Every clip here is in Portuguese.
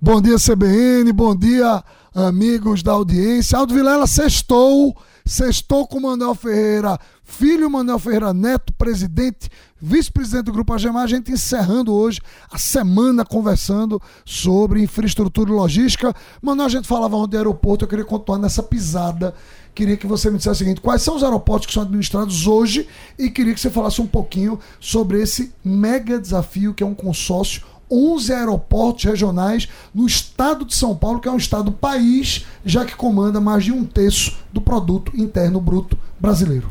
Bom dia, CBN, bom dia, amigos da audiência. Aldo Vilela sextou, sextou com Manuel Ferreira, filho Manuel Ferreira Neto, presidente, vice-presidente do Grupo Agemar. A gente encerrando hoje a semana conversando sobre infraestrutura e logística. Manuel, a gente falava ontem do aeroporto, eu queria continuar nessa pisada. Queria que você me dissesse o seguinte: quais são os aeroportos que são administrados hoje? E queria que você falasse um pouquinho sobre esse mega desafio que é um consórcio 11 aeroportos regionais no estado de São Paulo, que é um estado país, já que comanda mais de um terço do produto interno bruto brasileiro.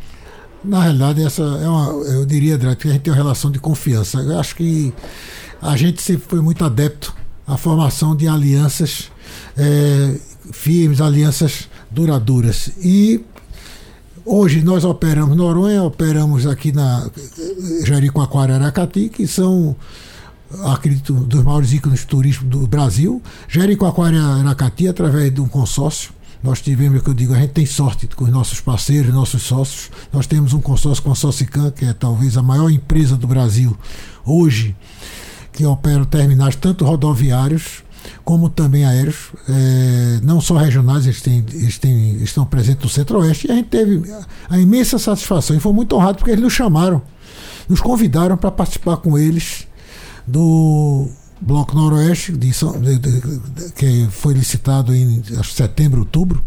Na realidade, essa é uma, eu diria, André, que a gente tem uma relação de confiança. Eu acho que a gente sempre foi muito adepto à formação de alianças é, firmes, alianças duradouras. E hoje nós operamos Noronha, operamos aqui na Jericoacoara Aracati, que são acredito, dos maiores ícones turísticos do Brasil. Jericoacoara Aracati, através de um consórcio. Nós tivemos, que eu digo, a gente tem sorte com os nossos parceiros, nossos sócios. Nós temos um consórcio com a Socicam, que é talvez a maior empresa do Brasil hoje, que opera terminais tanto rodoviários como também aéreos, é, não só regionais, eles, têm, eles têm, estão presentes no Centro-Oeste. E a gente teve a imensa satisfação e foi muito honrado porque eles nos chamaram, nos convidaram para participar com eles do Bloco Noroeste, de, de, de, que foi licitado em setembro, outubro,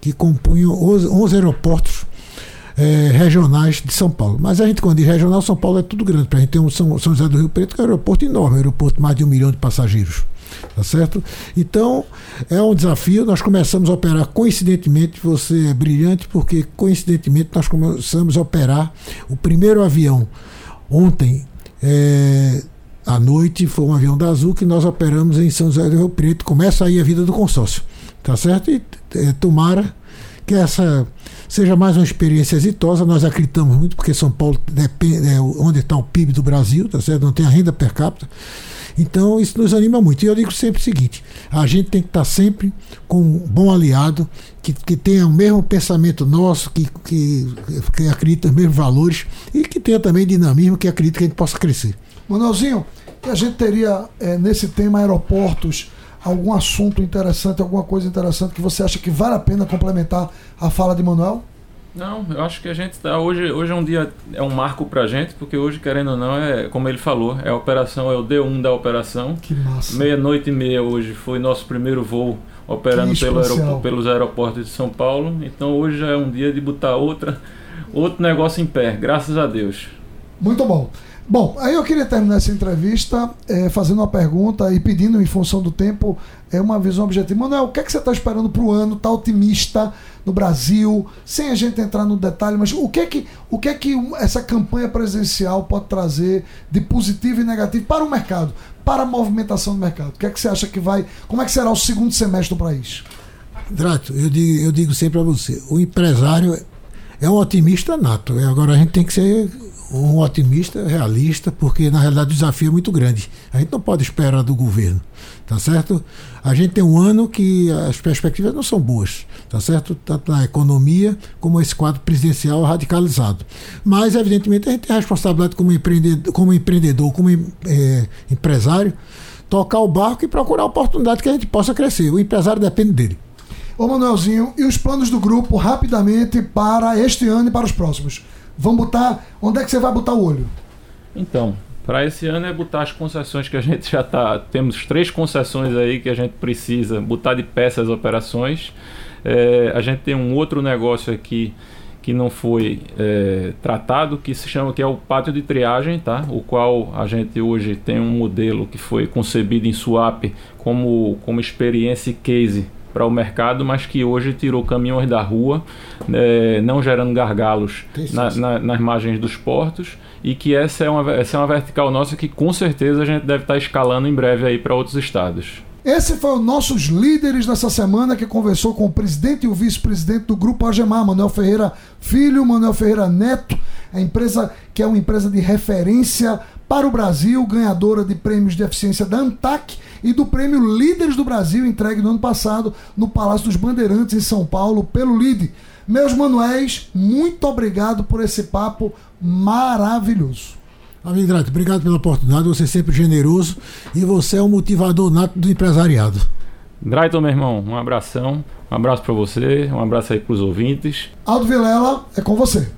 que compunham 11 aeroportos é, regionais de São Paulo. Mas a gente, quando diz regional, São Paulo é tudo grande. A gente tem um São, São José do Rio Preto, que é um aeroporto enorme, um aeroporto de mais de um milhão de passageiros. Tá certo? Então, é um desafio. Nós começamos a operar coincidentemente, você é brilhante, porque coincidentemente nós começamos a operar o primeiro avião ontem. É, à noite foi um avião da Azul que nós operamos em São José do Rio Preto. Começa aí a vida do consórcio, tá certo? E é, tomara que essa seja mais uma experiência exitosa. Nós acreditamos muito, porque São Paulo depende, é onde está o PIB do Brasil, tá certo? Não tem a renda per capita. Então isso nos anima muito. E eu digo sempre o seguinte: a gente tem que estar sempre com um bom aliado, que, que tenha o mesmo pensamento nosso, que, que, que acredita nos mesmos valores e que tenha também dinamismo, que acredita que a gente possa crescer. Manuelzinho, a gente teria é, nesse tema aeroportos algum assunto interessante, alguma coisa interessante que você acha que vale a pena complementar a fala de Manuel? Não, eu acho que a gente está hoje, hoje é um dia é um marco para a gente, porque hoje querendo ou não é, como ele falou, é a operação é o D1 da operação. Que massa. Meia noite e meia hoje foi nosso primeiro voo operando pelo aeroporto, pelos aeroportos de São Paulo. Então hoje já é um dia de botar outra outro negócio em pé, graças a Deus. Muito bom. Bom, aí eu queria terminar essa entrevista é, fazendo uma pergunta e pedindo, em função do tempo, é, uma visão objetiva. Manuel, o que, é que você está esperando para o ano? Está otimista no Brasil? Sem a gente entrar no detalhe, mas o que é que, o que, é que essa campanha presidencial pode trazer de positivo e negativo para o mercado, para a movimentação do mercado? O que é que você acha que vai. Como é que será o segundo semestre do país? Drato, eu digo, eu digo sempre para você: o empresário é um otimista nato. Agora a gente tem que ser um otimista, realista, porque na realidade o desafio é muito grande. A gente não pode esperar do governo, tá certo? A gente tem um ano que as perspectivas não são boas, tá certo? Tanto na economia como esse quadro presidencial radicalizado. Mas, evidentemente, a gente tem a responsabilidade como empreendedor, como, empreendedor, como é, empresário, tocar o barco e procurar oportunidade que a gente possa crescer. O empresário depende dele. Ô Manuelzinho, e os planos do grupo rapidamente para este ano e para os próximos? Vamos botar. Onde é que você vai botar o olho? Então, para esse ano é botar as concessões que a gente já está. Temos três concessões aí que a gente precisa botar de pé essas operações. É, a gente tem um outro negócio aqui que não foi é, tratado, que se chama que é o pátio de triagem, tá? O qual a gente hoje tem um modelo que foi concebido em swap como, como experiência case para o mercado, mas que hoje tirou caminhões da rua, é, não gerando gargalos na, na, nas margens dos portos, e que essa é, uma, essa é uma vertical nossa que com certeza a gente deve estar escalando em breve aí para outros estados. Esse foi o nossos líderes nessa semana que conversou com o presidente e o vice-presidente do Grupo Agemar, Manuel Ferreira Filho, Manuel Ferreira Neto, a empresa que é uma empresa de referência para o Brasil, ganhadora de prêmios de eficiência da ANTAC e do prêmio Líderes do Brasil, entregue no ano passado no Palácio dos Bandeirantes, em São Paulo, pelo LIDE. Meus manuéis, muito obrigado por esse papo maravilhoso. Amigo Drato, obrigado pela oportunidade, você é sempre generoso e você é um motivador nato do empresariado. Drayton, meu irmão, um abração, um abraço para você, um abraço aí para os ouvintes. Aldo Vilela, é com você.